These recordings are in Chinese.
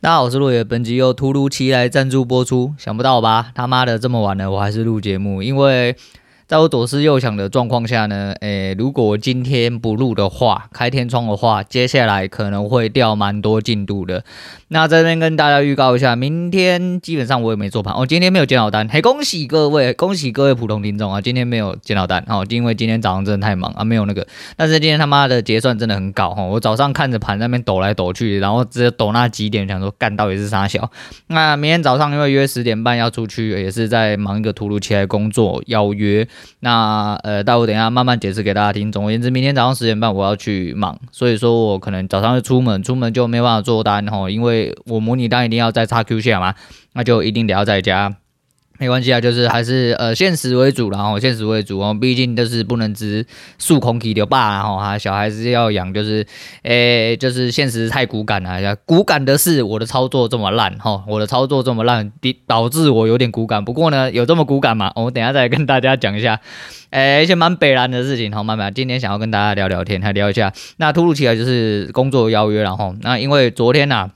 大家好，我是落叶，本集又突如其来赞助播出，想不到吧？他妈的这么晚了，我还是录节目，因为。在我左思右想的状况下呢，诶，如果今天不录的话，开天窗的话，接下来可能会掉蛮多进度的。那这边跟大家预告一下，明天基本上我也没做盘，哦，今天没有接到单，嘿，恭喜各位，恭喜各位普通听众啊，今天没有接到单，哦，因为今天早上真的太忙啊，没有那个。但是今天他妈的结算真的很搞哈，我早上看着盘那边抖来抖去，然后直接抖那几点，想说干到底是啥小。那明天早上因为约十点半要出去，也是在忙一个突如其来工作邀约。那呃，待会等一下慢慢解释给大家听。总而言之，明天早上十点半我要去忙，所以说我可能早上就出门，出门就没办法做单哦，因为我模拟单一定要在插 Q 线嘛，那就一定得要在家。没关系啊，就是还是呃现实为主，然后现实为主哦，毕竟就是不能只数空气的爸，然后哈小孩子要养，就是诶就是现实太骨感了，骨感的是我的操作这么烂哈，我的操作这么烂，导致我有点骨感。不过呢，有这么骨感吗？我等下再跟大家讲一下，诶一些蛮北烂的事情，好慢慢，今天想要跟大家聊聊天，还聊一下。那突如其来就是工作邀约，然后那因为昨天呐、啊。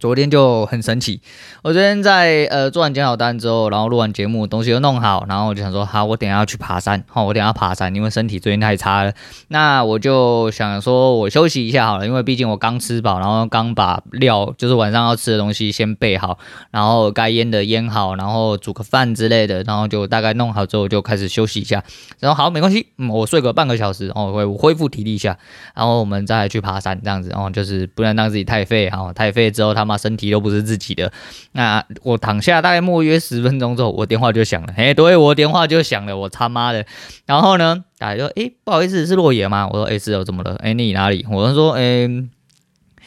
昨天就很神奇，我昨天在呃做完检讨单之后，然后录完节目，东西都弄好，然后我就想说，好，我等下要去爬山，好，我等下要爬山，因为身体最近太差了，那我就想说我休息一下好了，因为毕竟我刚吃饱，然后刚把料就是晚上要吃的东西先备好，然后该腌的腌好，然后煮个饭之类的，然后就大概弄好之后就开始休息一下，然后好，没关系，嗯，我睡个半个小时，哦，我恢复体力一下，然后我们再去爬山这样子，哦，就是不能让自己太废，哦，太废之后他们妈。身体都不是自己的，那我躺下大概默约十分钟之后，我电话就响了。哎，对，我电话就响了，我他妈的！然后呢，打就哎，不好意思，是洛野吗？我说哎，是哦，怎么了？哎，你哪里？我说哎，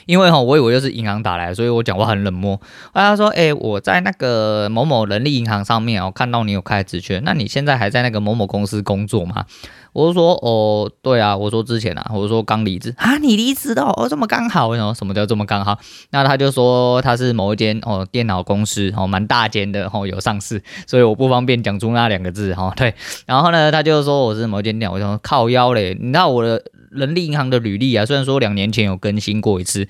因为哈，我以为又是银行打来，所以我讲话很冷漠。后来他说哎，我在那个某某人力银行上面，我看到你有开职缺，那你现在还在那个某某公司工作吗？我就说哦，对啊，我说之前啊，我就说刚离职啊，你离职的哦，这么刚好，为什么？什么叫这么刚好？那他就说他是某一间哦电脑公司哦，蛮大间的哦，有上市，所以我不方便讲出那两个字哈、对，然后呢，他就说我是某一间电脑，我就说靠腰嘞，你知道我的人力银行的履历啊，虽然说两年前有更新过一次，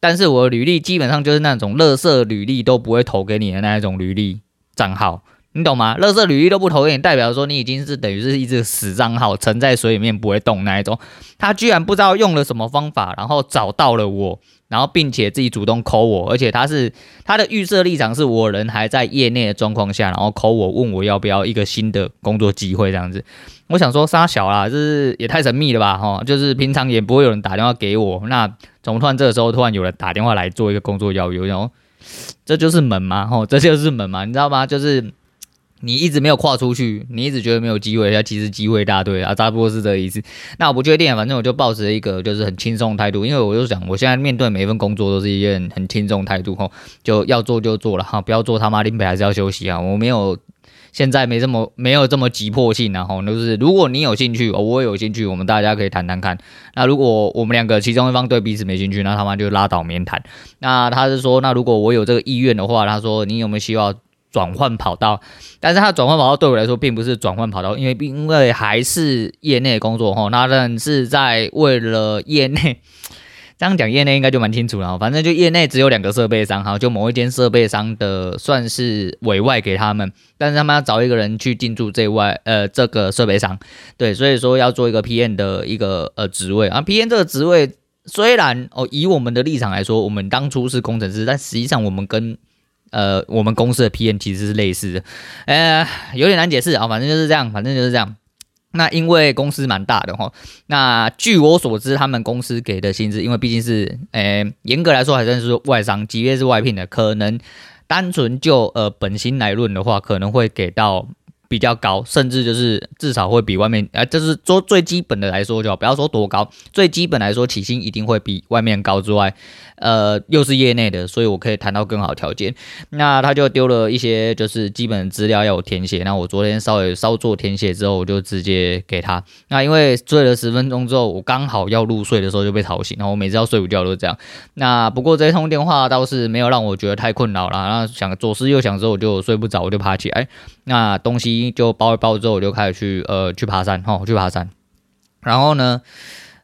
但是我的履历基本上就是那种垃圾履历都不会投给你的那一种履历账号。你懂吗？垃圾履历都不投给你，代表说你已经是等于是一只死账号，沉在水里面不会动那一种。他居然不知道用了什么方法，然后找到了我，然后并且自己主动 call 我，而且他是他的预设立场是我人还在业内的状况下，然后 call 我问我要不要一个新的工作机会这样子。我想说杀小啦，这是也太神秘了吧哈，就是平常也不会有人打电话给我，那怎么突然这个时候突然有人打电话来做一个工作邀约？然后这就是门吗？哈，这就是门吗？你知道吗？就是。你一直没有跨出去，你一直觉得没有机会，那其实机会大对啊，差不多是这个意思。那我不确定，反正我就抱持一个就是很轻松的态度，因为我就想，我现在面对每一份工作都是一件很轻松态度吼，就要做就做了哈，不要做他妈林北还是要休息啊。我没有现在没这么没有这么急迫性然后就是如果你有兴趣，我也有兴趣，我们大家可以谈谈看。那如果我们两个其中一方对彼此没兴趣，那他妈就拉倒，免谈。那他是说，那如果我有这个意愿的话，他说你有没有希望？转换跑道，但是它转换跑道对我来说并不是转换跑道，因为因为还是业内工作哈，那但是在为了业内，这样讲业内应该就蛮清楚了，反正就业内只有两个设备商哈，就某一间设备商的算是委外给他们，但是他们要找一个人去进驻这外呃这个设备商，对，所以说要做一个 PM 的一个呃职位。啊，PM 这个职位虽然哦以我们的立场来说，我们当初是工程师，但实际上我们跟呃，我们公司的 PM 其实是类似的，呃，有点难解释啊，反正就是这样，反正就是这样。那因为公司蛮大的哈，那据我所知，他们公司给的薪资，因为毕竟是，呃，严格来说还算是外商，即便是外聘的，可能单纯就呃本薪来论的话，可能会给到。比较高，甚至就是至少会比外面，啊，就是说最基本的来说，就不要说多高，最基本来说起薪一定会比外面高之外，呃，又是业内的，所以我可以谈到更好条件。那他就丢了一些就是基本资料要我填写，那我昨天稍微稍作填写之后，我就直接给他。那因为睡了十分钟之后，我刚好要入睡的时候就被吵醒，然后我每次要睡午觉都是这样。那不过这通电话倒是没有让我觉得太困扰了，那想左思右想之后我就睡不着，我就爬起来，那东西。就包一包之后，我就开始去呃去爬山哈，去爬山。然后呢，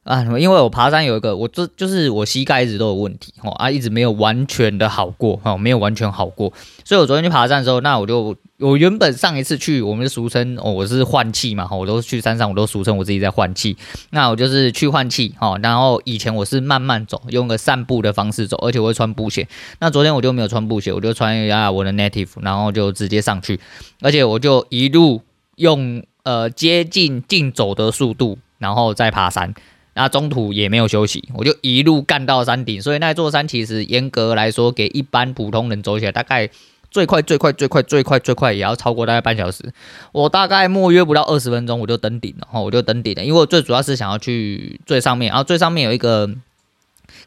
啊，因为我爬山有一个，我这就是我膝盖一直都有问题哦，啊，一直没有完全的好过哦，没有完全好过，所以我昨天去爬山的时候，那我就我原本上一次去，我们俗称哦，我是换气嘛，我都去山上，我都俗称我自己在换气，那我就是去换气哦，然后以前我是慢慢走，用个散步的方式走，而且我会穿布鞋，那昨天我就没有穿布鞋，我就穿一下我的 native，然后就直接上去，而且我就一路用呃接近竞走的速度，然后再爬山。那中途也没有休息，我就一路干到山顶。所以那座山其实严格来说，给一般普通人走起来，大概最快最快最快最快最快也要超过大概半小时。我大概莫约不到二十分钟，我就登顶了。哈，我就登顶了，因为我最主要是想要去最上面，然后最上面有一个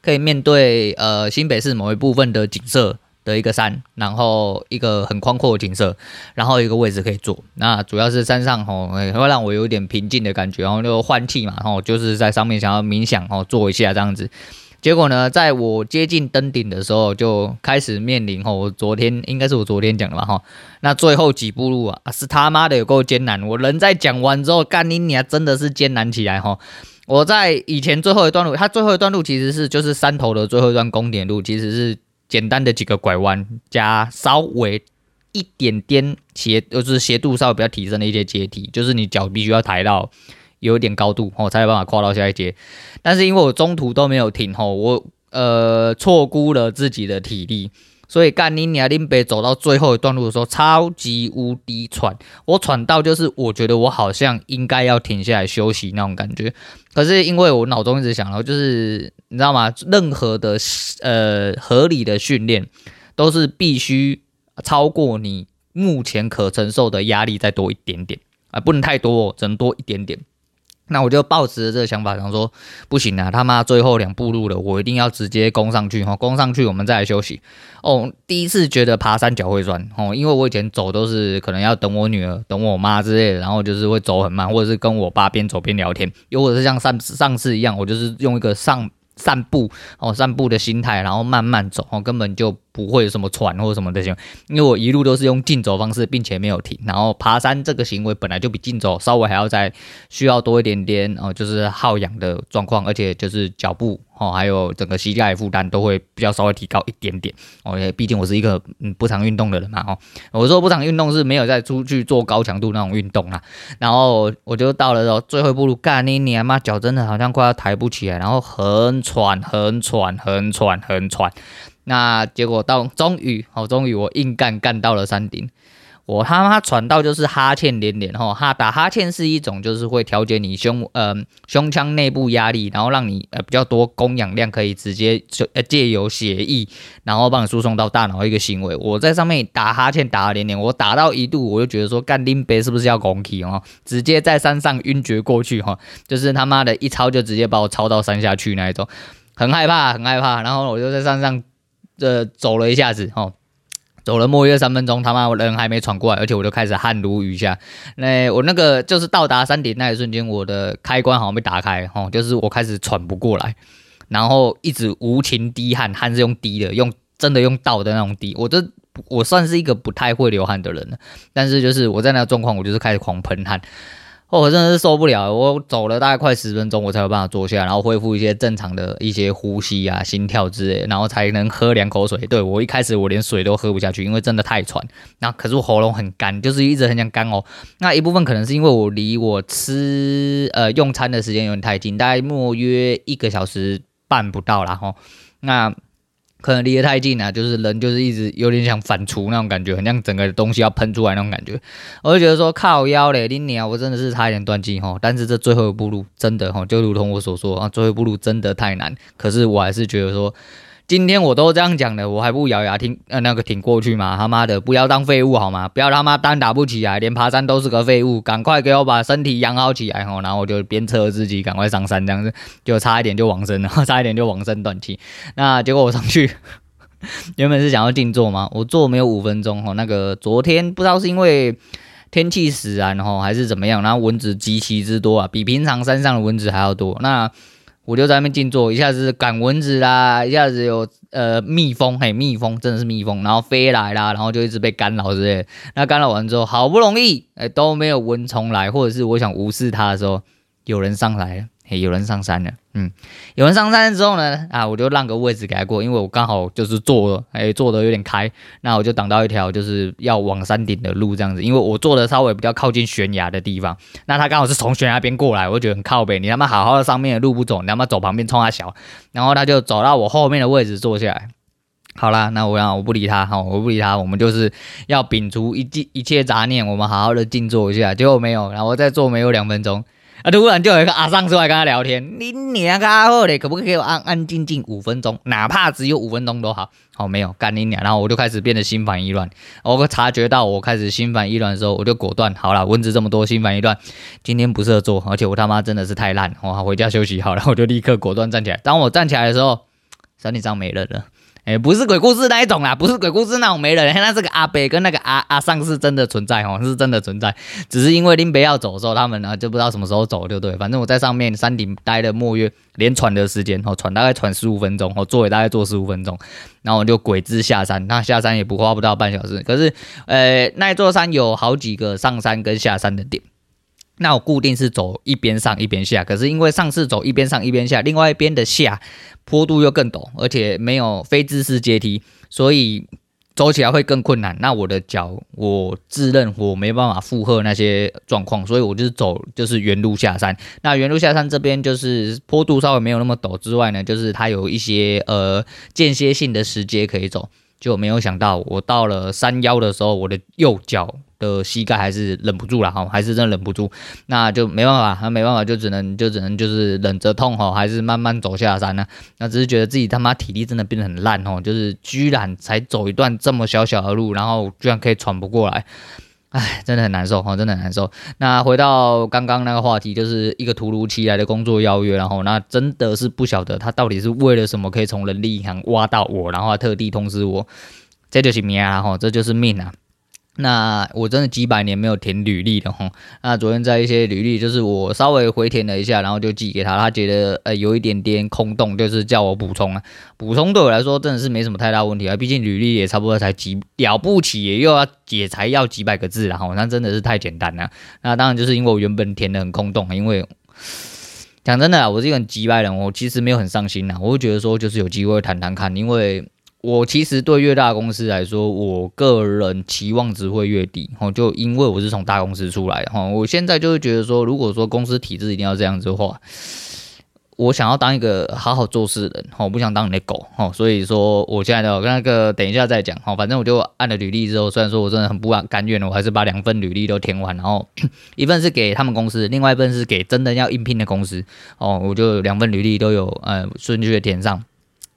可以面对呃新北市某一部分的景色。的一个山，然后一个很宽阔的景色，然后一个位置可以坐。那主要是山上吼，会让我有点平静的感觉，然后就换气嘛，然后就是在上面想要冥想哦，坐一下这样子。结果呢，在我接近登顶的时候，就开始面临吼，我昨天应该是我昨天讲的吧哈。那最后几步路啊，是他妈的有够艰难。我人在讲完之后，干你娘真的是艰难起来哈。我在以前最后一段路，它最后一段路其实是就是山头的最后一段公点路，其实是。简单的几个拐弯，加稍微一点点斜，就是斜度稍微比较提升的一些阶梯，就是你脚必须要抬到有一点高度，哦，才有办法跨到下一阶。但是因为我中途都没有停，吼，我呃错估了自己的体力。所以干你娘林北走到最后一段路的时候，超级无敌喘，我喘到就是我觉得我好像应该要停下来休息那种感觉。可是因为我脑中一直想到，就是你知道吗？任何的呃合理的训练都是必须超过你目前可承受的压力再多一点点啊，不能太多哦，只能多一点点。那我就抱持着这个想法，想说不行啊，他妈最后两步路了，我一定要直接攻上去哈，攻上去我们再来休息。哦，第一次觉得爬山脚会酸哦，因为我以前走都是可能要等我女儿、等我妈之类的，然后就是会走很慢，或者是跟我爸边走边聊天，又或者是像上上次一样，我就是用一个上散步哦，散步的心态，然后慢慢走哦，根本就。不会有什么喘或者什么的行，因为我一路都是用竞走方式，并且没有停。然后爬山这个行为本来就比竞走稍微还要再需要多一点点哦，就是耗氧的状况，而且就是脚步哦，还有整个膝盖负担都会比较稍微提高一点点。哦，毕竟我是一个嗯不常运动的人嘛哦。我说不常运动是没有再出去做高强度那种运动啊。然后我就到了最后一步路，干你你妈脚真的好像快要抬不起来，然后很喘，很喘，很喘，很喘。那结果到终于，哦，终于我硬干干到了山顶，我他妈喘到就是哈欠连连哈，哈打哈欠是一种就是会调节你胸呃胸腔内部压力，然后让你呃比较多供氧量可以直接就呃借由血液，然后帮你输送到大脑一个行为。我在上面打哈欠打了连连，我打到一度我就觉得说干林北是不是要拱起哦，直接在山上晕厥过去哈，就是他妈的一抄就直接把我抄到山下去那一种，很害怕很害怕，然后我就在山上。这走了一下子，哦，走了莫约三分钟，他妈我人还没喘过来，而且我就开始汗如雨下。那我那个就是到达山顶那一瞬间，我的开关好像被打开，哦，就是我开始喘不过来，然后一直无情滴汗，汗是用滴的，用真的用倒的那种滴。我这我算是一个不太会流汗的人了，但是就是我在那个状况，我就是开始狂喷汗。哦，我真的是受不了，我走了大概快十分钟，我才有办法坐下，然后恢复一些正常的一些呼吸啊、心跳之类，然后才能喝两口水。对，我一开始我连水都喝不下去，因为真的太喘。那可是我喉咙很干，就是一直很想干哦。那一部分可能是因为我离我吃呃用餐的时间有点太近，大概莫约一个小时半不到啦齁。那可能离得太近了，就是人就是一直有点想反刍那种感觉，很像整个东西要喷出来那种感觉。我就觉得说靠腰嘞，你娘，我真的是差一点断气哈。但是这最后一步路真的哈，就如同我所说啊，最后一步路真的太难。可是我还是觉得说。今天我都这样讲了，我还不咬牙挺呃那个挺过去吗？他妈的，不要当废物好吗？不要他妈单打不起来，连爬山都是个废物，赶快给我把身体养好起来吼！然后我就鞭策自己赶快上山，这样子就差一点就往生了，差一点就往生断气。那结果我上去，原本是想要静坐嘛，我坐没有五分钟吼，那个昨天不知道是因为天气使然吼还是怎么样，然后蚊子极其之多啊，比平常山上的蚊子还要多。那我就在那边静坐，一下子赶蚊子啦，一下子有呃蜜蜂，嘿，蜜蜂真的是蜜蜂，然后飞来啦，然后就一直被干扰之类。那干扰完之后，好不容易哎都没有蚊虫来，或者是我想无视它的时候，有人上来了，嘿，有人上山了。嗯，有人上山之后呢，啊，我就让个位置给他过，因为我刚好就是坐了，哎，坐的有点开，那我就挡到一条就是要往山顶的路这样子，因为我坐的稍微比较靠近悬崖的地方，那他刚好是从悬崖边过来，我觉得很靠北，你他妈好好的上面的路不走，你他妈走旁边冲他小，然后他就走到我后面的位置坐下来。好啦，那我让我不理他，好，我不理他，我们就是要摒除一一一切杂念，我们好好的静坐一下。结果没有，然后我再坐没有两分钟，啊，突然就有一个阿桑出来跟他聊天，你娘个阿后嘞，可不可以给我安安静静五分钟，哪怕只有五分钟都好。好，没有干你娘，然后我就开始变得心烦意乱。我察觉到我开始心烦意乱的时候，我就果断，好了，蚊子这么多，心烦意乱，今天不适合做，而且我他妈真的是太烂，我回家休息好了，我就立刻果断站起来。当我站起来的时候，山顶上没人了。哎、不是鬼故事那一种啦，不是鬼故事那种没人，那这个阿北跟那个阿阿桑是真的存在哦，是真的存在，只是因为林北要走的时候，他们呢就不知道什么时候走，就对。反正我在上面山顶待了莫约连喘的时间哦，喘大概喘十五分钟哦，坐也大概坐十五分钟，然后我就鬼子下山，那下山也不花不到半小时。可是，呃，那一座山有好几个上山跟下山的点。那我固定是走一边上一边下，可是因为上次走一边上一边下，另外一边的下坡度又更陡，而且没有非自适阶梯，所以走起来会更困难。那我的脚，我自认我没办法负荷那些状况，所以我就是走就是原路下山。那原路下山这边就是坡度稍微没有那么陡之外呢，就是它有一些呃间歇性的石阶可以走。就没有想到，我到了山腰的时候，我的右脚的膝盖还是忍不住了哈，还是真忍不住，那就没办法，那没办法，就只能就只能就是忍着痛哈，还是慢慢走下山呢。那只是觉得自己他妈体力真的变得很烂哦，就是居然才走一段这么小小的路，然后居然可以喘不过来。唉，真的很难受哈，真的很难受。那回到刚刚那个话题，就是一个突如其来的工作邀约，然后那真的是不晓得他到底是为了什么，可以从人力银行挖到我，然后还特地通知我，这就是命啊，哈，这就是命啊。那我真的几百年没有填履历了哈。那昨天在一些履历，就是我稍微回填了一下，然后就寄给他，他觉得呃有一点点空洞，就是叫我补充啊。补充对我来说真的是没什么太大问题啊，毕竟履历也差不多才几了不起，也又要也才要几百个字，然后那真的是太简单了。那当然就是因为我原本填的很空洞，因为讲真的，我是一个很急白人，我其实没有很上心呐，我会觉得说就是有机会谈谈看，因为。我其实对越大公司来说，我个人期望值会越低，吼，就因为我是从大公司出来的，吼，我现在就会觉得说，如果说公司体制一定要这样子的话，我想要当一个好好做事的人，吼，不想当你的狗，哦，所以说我现在的那个等一下再讲，吼，反正我就按了履历之后，虽然说我真的很不甘愿，我还是把两份履历都填完，然后 一份是给他们公司，另外一份是给真的要应聘的公司，哦，我就两份履历都有，呃，顺序的填上。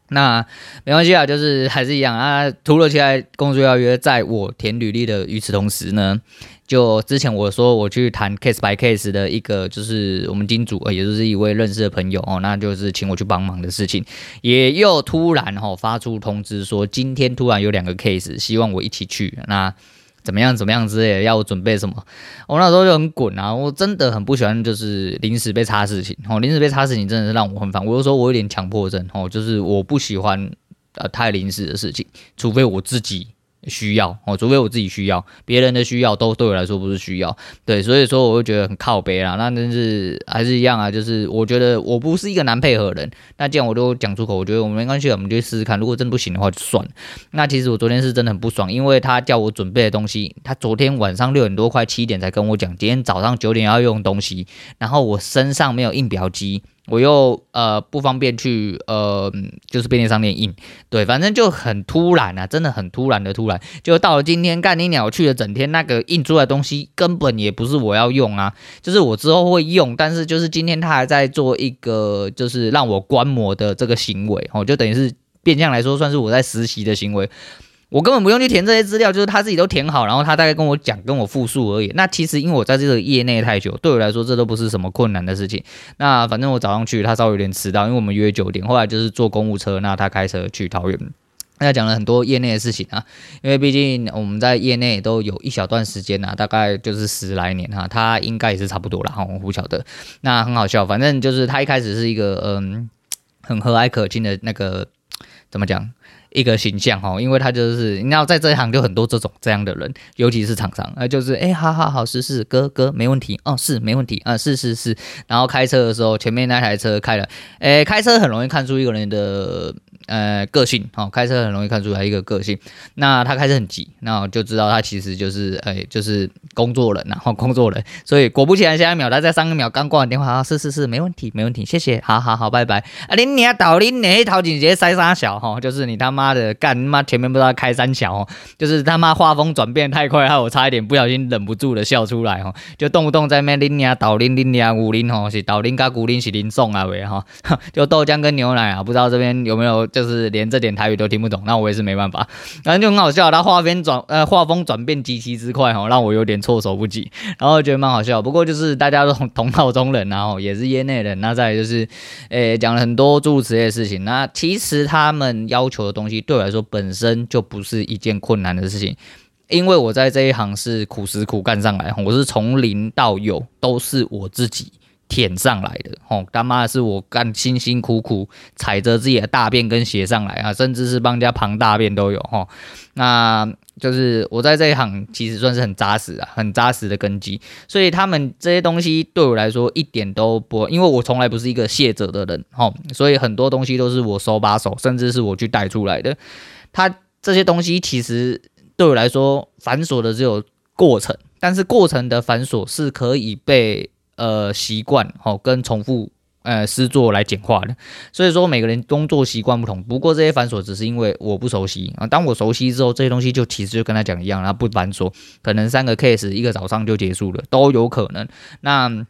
那没关系啊，就是还是一样啊。突如其来工作邀约，在我填履历的与此同时呢，就之前我说我去谈 case by case 的一个，就是我们金主，也就是一位认识的朋友哦，那就是请我去帮忙的事情，也又突然哈发出通知说，今天突然有两个 case，希望我一起去。那怎么样？怎么样之类的？要我准备什么？我那时候就很滚啊！我真的很不喜欢就是临时被插事情哦，临时被插事情真的是让我很烦。我就说我有点强迫症哦，就是我不喜欢呃太临时的事情，除非我自己。需要哦，除非我自己需要，别人的需要都对我来说不是需要，对，所以说我会觉得很靠北啦。那真是还是一样啊，就是我觉得我不是一个难配合的人。那既然我都讲出口，我觉得我们没关系，我们就试试看。如果真不行的话，就算了。那其实我昨天是真的很不爽，因为他叫我准备的东西，他昨天晚上六点多快七点才跟我讲，今天早上九点要用东西，然后我身上没有印表机。我又呃不方便去呃就是便利商店印，对，反正就很突然啊，真的很突然的突然，就到了今天干你鸟去了整天，那个印出来的东西根本也不是我要用啊，就是我之后会用，但是就是今天他还在做一个就是让我观摩的这个行为。哦，就等于是变相来说算是我在实习的行为。我根本不用去填这些资料，就是他自己都填好，然后他大概跟我讲，跟我复述而已。那其实因为我在这个业内太久，对我来说这都不是什么困难的事情。那反正我早上去，他稍微有点迟到，因为我们约九点。后来就是坐公务车，那他开车去桃园。那他讲了很多业内的事情啊，因为毕竟我们在业内都有一小段时间啊，大概就是十来年哈，他应该也是差不多了哈，我不晓得。那很好笑，反正就是他一开始是一个嗯很和蔼可亲的那个怎么讲？一个形象哈，因为他就是你要，在这一行就很多这种这样的人，尤其是厂商，呃，就是哎，好好好，是是，哥哥没问题，哦，是没问题啊，是是是，然后开车的时候，前面那台车开了，哎，开车很容易看出一个人的。呃，个性哦，开车很容易看出来一个个性。那他开车很急，那我就知道他其实就是，哎，就是工作人，然后工作人。所以果不其然，下一秒他在上一秒刚挂完电话，啊，是是是，没问题，没问题，谢谢，好好好，拜拜。啊，你你倒你你头前直接塞三小哈，就是你他妈的干妈前面不知道开三小哦，就是他妈画风转变太快，害我差一点不小心忍不住的笑出来哈，就动不动在那拎呀倒拎拎呀五拎吼，是倒拎加古林是林送啊喂哈，就豆浆跟牛奶啊，不知道这边有没有。就是连这点台语都听不懂，那我也是没办法，反正就很好笑。他画边转呃画风转变极其之快哈，让我有点措手不及，然后觉得蛮好笑。不过就是大家都同道中人，然后 也是业内人，那再就是诶讲了很多诸如此类的事情。那其实他们要求的东西对我来说本身就不是一件困难的事情，因为我在这一行是苦时苦干上来，我是从零到有都是我自己。舔上来的，吼他妈是我干辛辛苦苦踩着自己的大便跟鞋上来啊，甚至是帮人家旁大便都有，吼，那就是我在这一行其实算是很扎实啊，很扎实的根基，所以他们这些东西对我来说一点都不，因为我从来不是一个卸责的人，吼，所以很多东西都是我手把手，甚至是我去带出来的。他这些东西其实对我来说繁琐的只有过程，但是过程的繁琐是可以被。呃，习惯哦，跟重复呃诗作来简化的，所以说每个人工作习惯不同。不过这些繁琐只是因为我不熟悉啊，当我熟悉之后，这些东西就其实就跟他讲一样，然后不繁琐，可能三个 case 一个早上就结束了，都有可能。那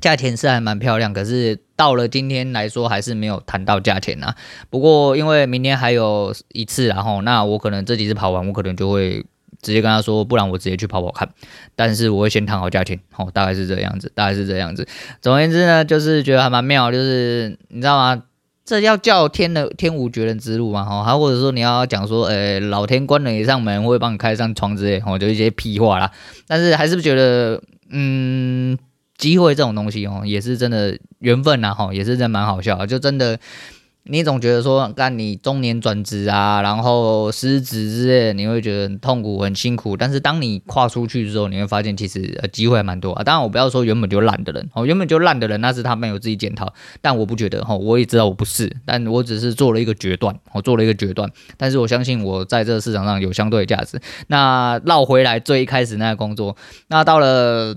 价钱是还蛮漂亮，可是到了今天来说还是没有谈到价钱啊。不过因为明天还有一次，然后那我可能这几次跑完，我可能就会。直接跟他说，不然我直接去跑跑看。但是我会先谈好价钱，好，大概是这样子，大概是这样子。总而言之呢，就是觉得还蛮妙，就是你知道吗？这要叫天的天无绝人之路嘛，哈，还或者说你要讲说，呃，老天关了一扇门，会帮你开扇窗之类，哦，就一些屁话啦。但是还是觉得，嗯，机会这种东西，哦，也是真的缘分呐，哈，也是真蛮好笑，就真的。你总觉得说，干你中年转职啊，然后失职之类，你会觉得很痛苦、很辛苦。但是当你跨出去之后，你会发现其实呃机会还蛮多啊。当然，我不要说原本就烂的人哦，原本就烂的人那是他们有自己检讨，但我不觉得哈，我也知道我不是，但我只是做了一个决断，我做了一个决断。但是我相信我在这个市场上有相对的价值。那绕回来最一开始那个工作，那到了。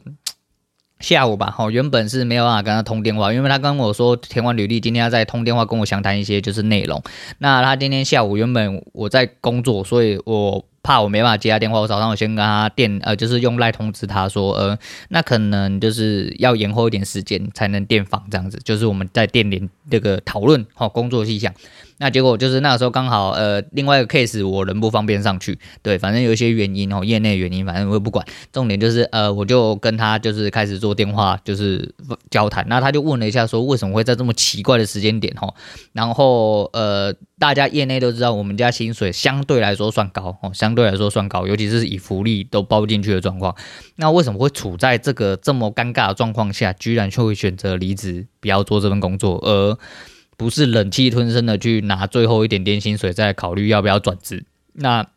下午吧，好，原本是没有办法跟他通电话，因为他跟我说填完履历，今天要再通电话跟我详谈一些就是内容。那他今天下午原本我在工作，所以我怕我没办法接他电话，我早上我先跟他电呃，就是用赖通知他说，呃，那可能就是要延后一点时间才能电访这样子，就是我们在电联这个讨论好工作细项。那结果就是那个时候刚好，呃，另外一个 case 我人不方便上去，对，反正有一些原因哦，业内原因，反正我也不管。重点就是，呃，我就跟他就是开始做电话，就是交谈。那他就问了一下，说为什么会在这么奇怪的时间点哈？然后，呃，大家业内都知道，我们家薪水相对来说算高哦，相对来说算高，尤其是以福利都包进去的状况。那为什么会处在这个这么尴尬的状况下，居然就会选择离职，不要做这份工作，而不是忍气吞声的去拿最后一点点薪水，再考虑要不要转职。那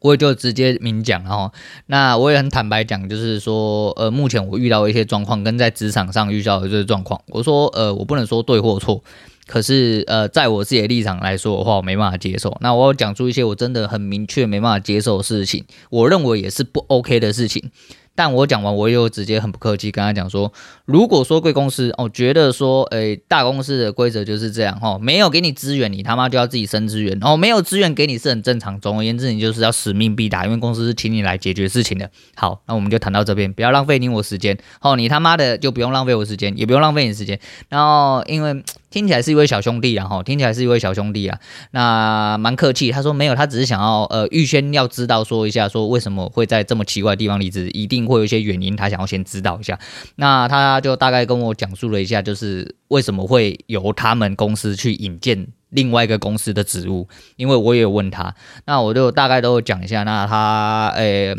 我也就直接明讲了哈。那我也很坦白讲，就是说，呃，目前我遇到一些状况，跟在职场上遇到的这些状况，我说，呃，我不能说对或错，可是，呃，在我自己的立场来说的话，我没办法接受。那我要讲出一些我真的很明确没办法接受的事情，我认为也是不 OK 的事情。但我讲完，我又直接很不客气跟他讲说，如果说贵公司哦，觉得说，诶、大公司的规则就是这样哦，没有给你资源，你他妈就要自己生资源哦，没有资源给你是很正常。总而言之，你就是要使命必达，因为公司是请你来解决事情的。好，那我们就谈到这边，不要浪费你我时间哦，你他妈的就不用浪费我时间，也不用浪费你时间。然后因为。听起来是一位小兄弟啊，哈，听起来是一位小兄弟啊，那蛮客气。他说没有，他只是想要呃预先要知道说一下，说为什么会在这么奇怪的地方离职，一定会有一些原因，他想要先知道一下。那他就大概跟我讲述了一下，就是为什么会由他们公司去引荐另外一个公司的职务，因为我也有问他，那我就大概都讲一下。那他诶。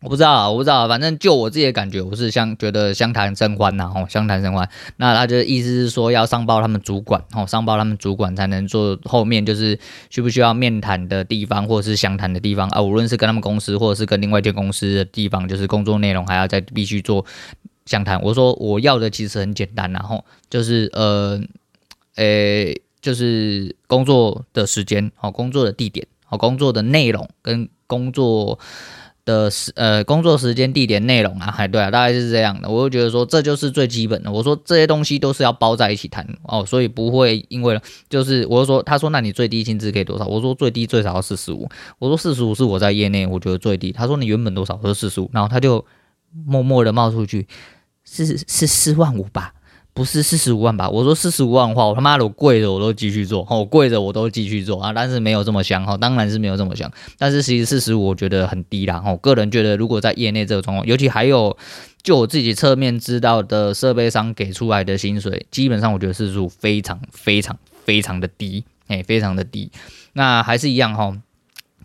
我不知道，我不知道，反正就我自己的感觉，我是相觉得相谈甚欢呐，哦，相谈甚欢。那他的意思是说要上报他们主管，哦，上报他们主管才能做后面就是需不需要面谈的地方，或者是详谈的地方啊，无论是跟他们公司，或者是跟另外一间公司的地方，就是工作内容还要再必须做详谈。我说我要的其实很简单，然后就是呃，诶，就是工作的时间，哦，工作的地点，哦，工作的内容跟工作。的时呃工作时间、地点、内容啊，还对啊，大概是这样的。我就觉得说，这就是最基本的。我说这些东西都是要包在一起谈哦，所以不会因为就是我就说，他说那你最低薪资可以多少？我说最低最少要四十五。我说四十五是我在业内我觉得最低。他说你原本多少？我说四十五。然后他就默默的冒出去，是是四万五吧。不是四十五万吧？我说四十五万的话，我他妈的我跪着我都继续做，我跪着我都继续做啊！但是没有这么香哈，当然是没有这么香。但是其实四十五我觉得很低啦，我个人觉得如果在业内这个状况，尤其还有就我自己侧面知道的设备商给出来的薪水，基本上我觉得四十五非常非常非常的低，哎，非常的低。那还是一样哈。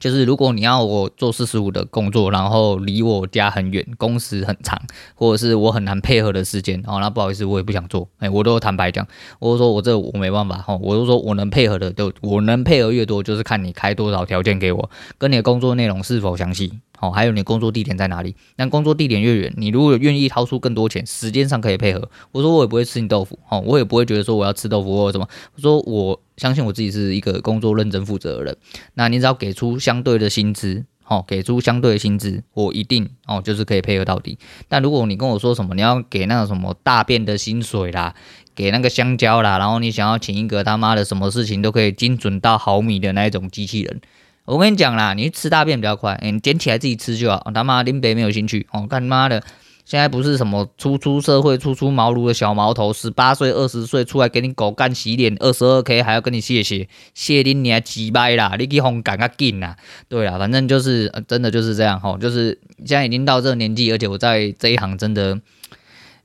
就是如果你要我做四十五的工作，然后离我家很远，工时很长，或者是我很难配合的时间，哦，那不好意思，我也不想做。哎，我都坦白讲，我说我这我没办法哈，我都说我能配合的都，我能配合越多，就是看你开多少条件给我，跟你的工作内容是否详细。哦，还有你工作地点在哪里？那工作地点越远，你如果愿意掏出更多钱，时间上可以配合。我说我也不会吃你豆腐，哦，我也不会觉得说我要吃豆腐或者什么。我说我相信我自己是一个工作认真负责的人。那你只要给出相对的薪资，哦，给出相对的薪资，我一定哦就是可以配合到底。但如果你跟我说什么，你要给那种什么大便的薪水啦，给那个香蕉啦，然后你想要请一个他妈的什么事情都可以精准到毫米的那一种机器人。我跟你讲啦，你吃大便比较快，欸、你捡起来自己吃就好。他妈林北没有兴趣哦，干妈的，现在不是什么初出社会、初出茅庐的小毛头，十八岁、二十岁出来给你狗干洗脸，二十二 K 还要跟你谢谢，谢你你还鸡掰啦，你去红干个劲啦。对啦，反正就是、真的就是这样吼，就是现在已经到这个年纪，而且我在这一行真的。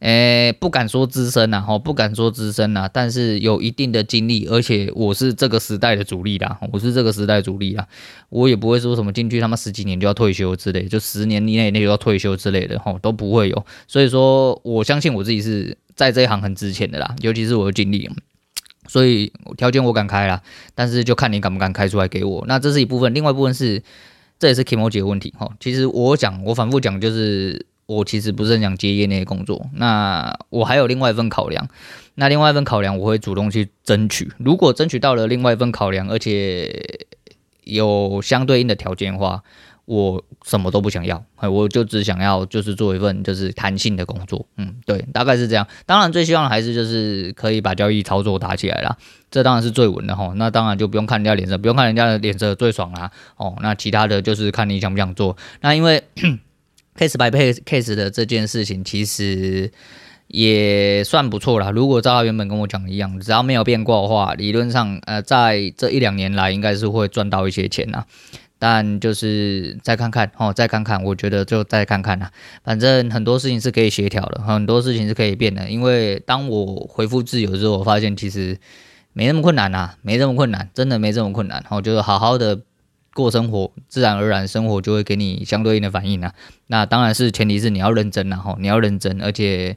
诶，不敢说资深呐，哈，不敢说资深呐，但是有一定的经历，而且我是这个时代的主力啦，我是这个时代主力啦，我也不会说什么进去他妈十几年就要退休之类，就十年以内内就要退休之类的，哈，都不会有。所以说，我相信我自己是在这一行很值钱的啦，尤其是我的经历，所以条件我敢开啦，但是就看你敢不敢开出来给我。那这是一部分，另外一部分是，这也是 Kimoji 的问题，哈，其实我讲，我反复讲就是。我其实不是很想接业内工作，那我还有另外一份考量，那另外一份考量我会主动去争取。如果争取到了另外一份考量，而且有相对应的条件的话，我什么都不想要，我就只想要就是做一份就是弹性的工作。嗯，对，大概是这样。当然最希望的还是就是可以把交易操作打起来啦，这当然是最稳的哈。那当然就不用看人家脸色，不用看人家的脸色最爽啦。哦，那其他的就是看你想不想做。那因为。case by case 的这件事情其实也算不错啦。如果照他原本跟我讲的一样，只要没有变卦的话，理论上呃，在这一两年来应该是会赚到一些钱呐。但就是再看看哦，再看看，我觉得就再看看啦。反正很多事情是可以协调的，很多事情是可以变的。因为当我恢复自由之后，我发现其实没那么困难呐，没这么困难，真的没这么困难。我觉得好好的。过生活，自然而然生活就会给你相对应的反应啊。那当然是前提是你要认真啊，后，你要认真，而且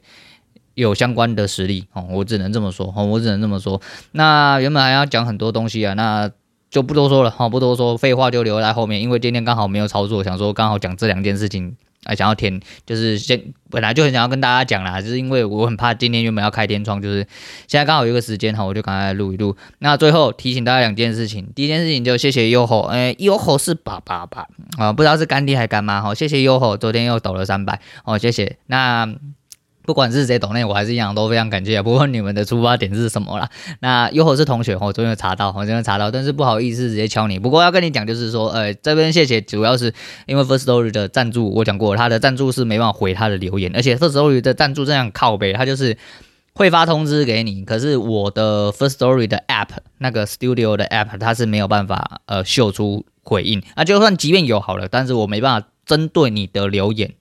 有相关的实力哦。我只能这么说，哦，我只能这么说。那原本还要讲很多东西啊，那就不多说了，哈，不多说，废话就留在后面，因为今天刚好没有操作，想说刚好讲这两件事情。啊，想要填就是先本来就很想要跟大家讲啦，就是因为我很怕今天原本要开天窗，就是现在刚好有一个时间哈，我就赶快录一录。那最后提醒大家两件事情，第一件事情就谢谢优吼，诶，优吼是爸爸吧？啊，不知道是干爹还干妈哈，谢谢优吼，昨天又抖了三百哦，谢谢。那。不管是谁懂内，我还是一样都非常感谢。不问你们的出发点是什么啦。那又或是同学，我终于查到，我终于查到，但是不好意思直接敲你。不过要跟你讲，就是说，呃，这边谢谢，主要是因为 First Story 的赞助，我讲过，他的赞助是没办法回他的留言，而且 First Story 的赞助这样靠北，他就是会发通知给你，可是我的 First Story 的 App 那个 Studio 的 App 它是没有办法呃秀出回应。那就算即便有好了，但是我没办法针对你的留言。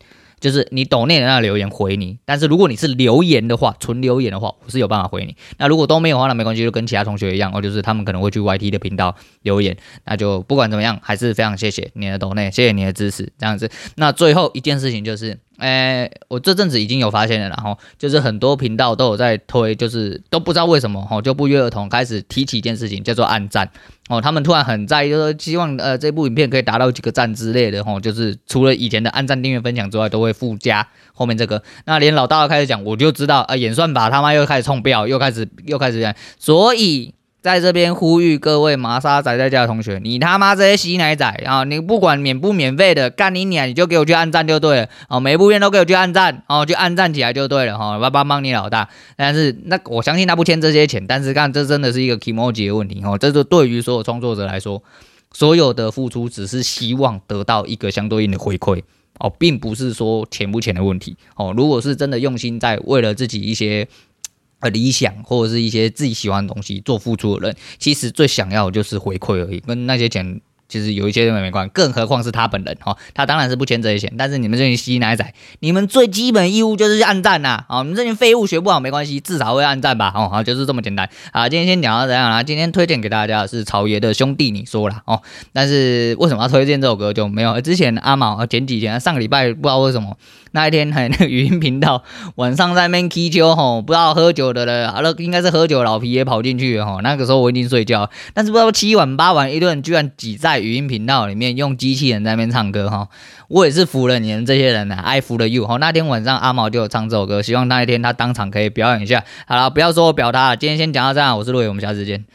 就是你懂内的那留言回你，但是如果你是留言的话，纯留言的话，我是有办法回你。那如果都没有的话，那没关系，就跟其他同学一样哦，就是他们可能会去 YT 的频道留言，那就不管怎么样，还是非常谢谢你的懂内，谢谢你的支持，这样子。那最后一件事情就是。哎，我这阵子已经有发现了，然后就是很多频道都有在推，就是都不知道为什么哈，就不约而同开始提起一件事情，叫做按赞哦。他们突然很在意，就是希望呃这部影片可以达到几个赞之类的哈。就是除了以前的按赞、订阅、分享之外，都会附加后面这个。那连老大都开始讲，我就知道啊，演算法他妈又开始冲标，又开始又开始这样，所以。在这边呼吁各位麻沙仔在家的同学，你他妈这些吸奶仔啊！你不管免不免费的，干你娘，你就给我去按赞就对了哦！每一部片都给我去按赞哦，去按赞起来就对了哈！我帮帮你老大，但是那我相信他不欠这些钱，但是干这真的是一个 kimoji 的问题哦！这是对于所有创作者来说，所有的付出只是希望得到一个相对应的回馈哦，并不是说钱不钱的问题哦。如果是真的用心在为了自己一些。呃，理想或者是一些自己喜欢的东西做付出的人，其实最想要的就是回馈而已，跟那些钱。其实有一些人没关，更何况是他本人哈，他当然是不欠这些钱。但是你们这群吸奶仔，你们最基本义务就是去按赞呐，啊，你们这群废物学不好没关系，至少会按赞吧，哦，好，就是这么简单啊。今天先聊到这样啦，今天推荐给大家的是曹爷的兄弟，你说了哦。但是为什么要推荐这首歌就没有？之前阿毛前几天上个礼拜不知道为什么那一天还那个语音频道晚上在那边 K 秋吼，不知道喝酒的人，啊，那应该是喝酒老皮也跑进去吼。那个时候我已经睡觉，但是不知道七晚八晚一顿居然挤在。语音频道里面用机器人在那边唱歌哈，我也是服了你们这些人呐，I 服了 you 哈。那天晚上阿毛就有唱这首歌，希望那一天他当场可以表演一下。好了，不要说我表达，今天先讲到这样，我是陆伟，我们下次见。